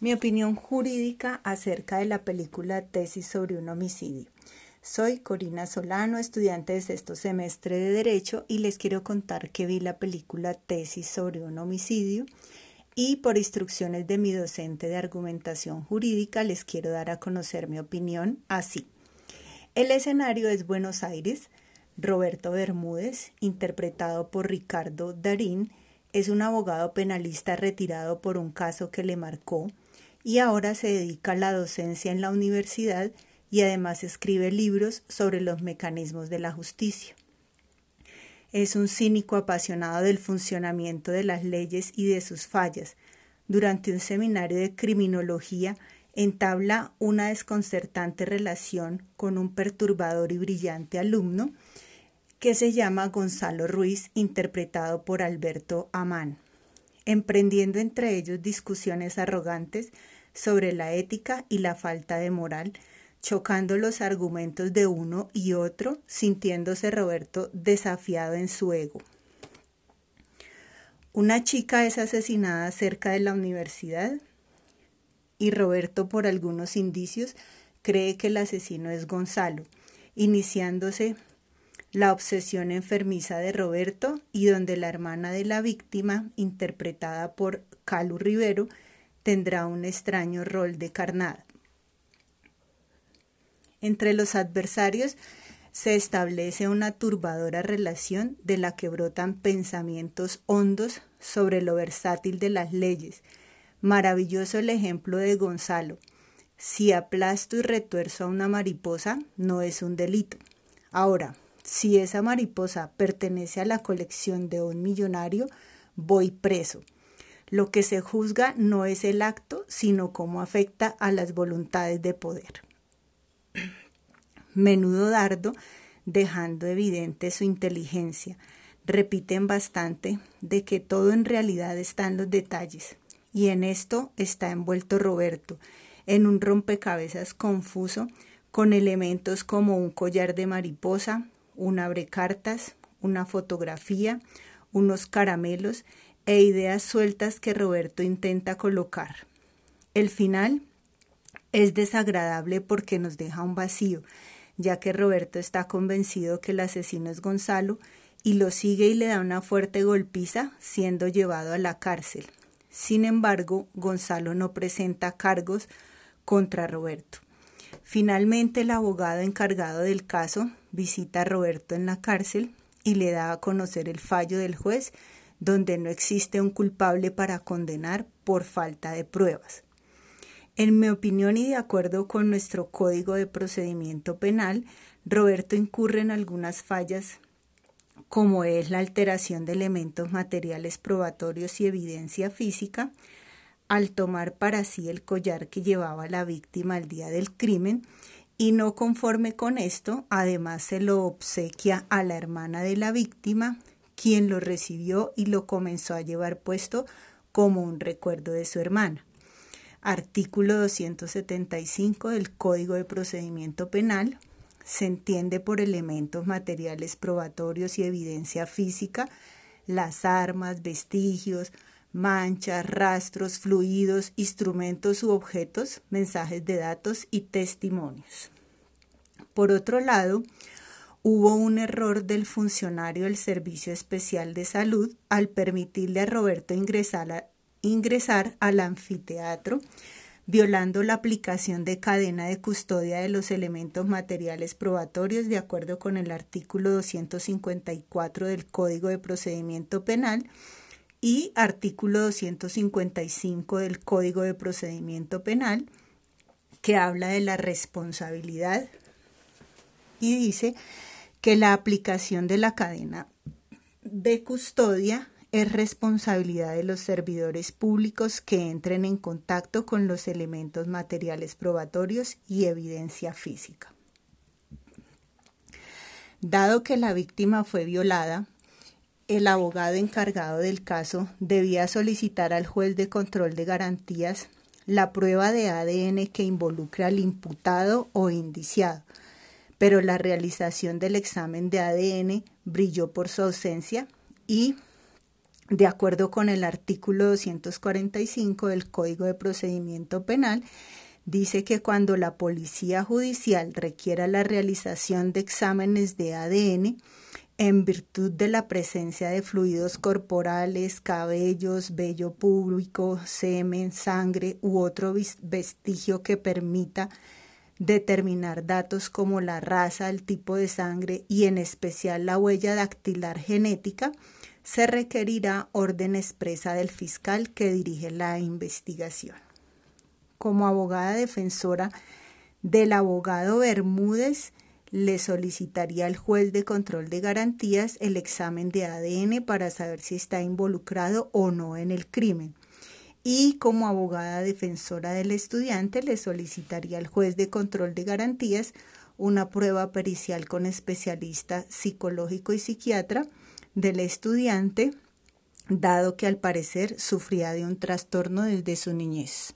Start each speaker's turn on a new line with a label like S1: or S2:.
S1: Mi opinión jurídica acerca de la película Tesis sobre un homicidio. Soy Corina Solano, estudiante de sexto semestre de Derecho y les quiero contar que vi la película Tesis sobre un homicidio y por instrucciones de mi docente de argumentación jurídica les quiero dar a conocer mi opinión así. El escenario es Buenos Aires. Roberto Bermúdez, interpretado por Ricardo Darín, es un abogado penalista retirado por un caso que le marcó y ahora se dedica a la docencia en la universidad y además escribe libros sobre los mecanismos de la justicia. Es un cínico apasionado del funcionamiento de las leyes y de sus fallas. Durante un seminario de criminología entabla una desconcertante relación con un perturbador y brillante alumno que se llama Gonzalo Ruiz, interpretado por Alberto Amán, emprendiendo entre ellos discusiones arrogantes sobre la ética y la falta de moral, chocando los argumentos de uno y otro, sintiéndose Roberto desafiado en su ego. Una chica es asesinada cerca de la universidad y Roberto, por algunos indicios, cree que el asesino es Gonzalo, iniciándose la obsesión enfermiza de Roberto y donde la hermana de la víctima, interpretada por Calu Rivero, tendrá un extraño rol de carnada. Entre los adversarios se establece una turbadora relación de la que brotan pensamientos hondos sobre lo versátil de las leyes. Maravilloso el ejemplo de Gonzalo. Si aplasto y retuerzo a una mariposa, no es un delito. Ahora, si esa mariposa pertenece a la colección de un millonario, voy preso. Lo que se juzga no es el acto, sino cómo afecta a las voluntades de poder. Menudo dardo, dejando evidente su inteligencia. Repiten bastante de que todo en realidad está en los detalles. Y en esto está envuelto Roberto, en un rompecabezas confuso, con elementos como un collar de mariposa, un abrecartas, una fotografía, unos caramelos e ideas sueltas que Roberto intenta colocar. El final es desagradable porque nos deja un vacío, ya que Roberto está convencido que el asesino es Gonzalo y lo sigue y le da una fuerte golpiza siendo llevado a la cárcel. Sin embargo, Gonzalo no presenta cargos contra Roberto. Finalmente, el abogado encargado del caso visita a Roberto en la cárcel y le da a conocer el fallo del juez donde no existe un culpable para condenar por falta de pruebas. En mi opinión y de acuerdo con nuestro Código de Procedimiento Penal, Roberto incurre en algunas fallas como es la alteración de elementos materiales probatorios y evidencia física, al tomar para sí el collar que llevaba la víctima al día del crimen, y no conforme con esto, además se lo obsequia a la hermana de la víctima, quien lo recibió y lo comenzó a llevar puesto como un recuerdo de su hermana. Artículo 275 del Código de Procedimiento Penal se entiende por elementos materiales probatorios y evidencia física las armas, vestigios, manchas, rastros, fluidos, instrumentos u objetos, mensajes de datos y testimonios. Por otro lado, hubo un error del funcionario del Servicio Especial de Salud al permitirle a Roberto ingresar, al anfiteatro, violando la aplicación de cadena de custodia de los elementos materiales probatorios de acuerdo con el artículo 254 del Código de Procedimiento Penal y artículo 255 del Código de Procedimiento Penal, que habla de la responsabilidad y dice que la aplicación de la cadena de custodia es responsabilidad de los servidores públicos que entren en contacto con los elementos materiales probatorios y evidencia física. Dado que la víctima fue violada, el abogado encargado del caso debía solicitar al juez de control de garantías la prueba de ADN que involucre al imputado o indiciado, pero la realización del examen de ADN brilló por su ausencia y De acuerdo con el artículo 245 del Código de Procedimiento Penal, dice que cuando la policía judicial requiera la realización de exámenes de ADN, en virtud de la presencia de fluidos corporales, cabellos, vello público, semen, sangre u otro vestigio que permita determinar datos como la raza, el tipo de sangre y en especial la huella dactilar genética, se requerirá orden expresa del fiscal que dirige la investigación. Como abogada defensora del abogado Bermúdez, le solicitaría al juez de control de garantías el examen de ADN para saber si está involucrado o no en el crimen. Y como abogada defensora del estudiante le solicitaría al juez de control de garantías una prueba pericial con especialista psicológico y psiquiatra del estudiante, dado que al parecer sufría de un trastorno desde su niñez.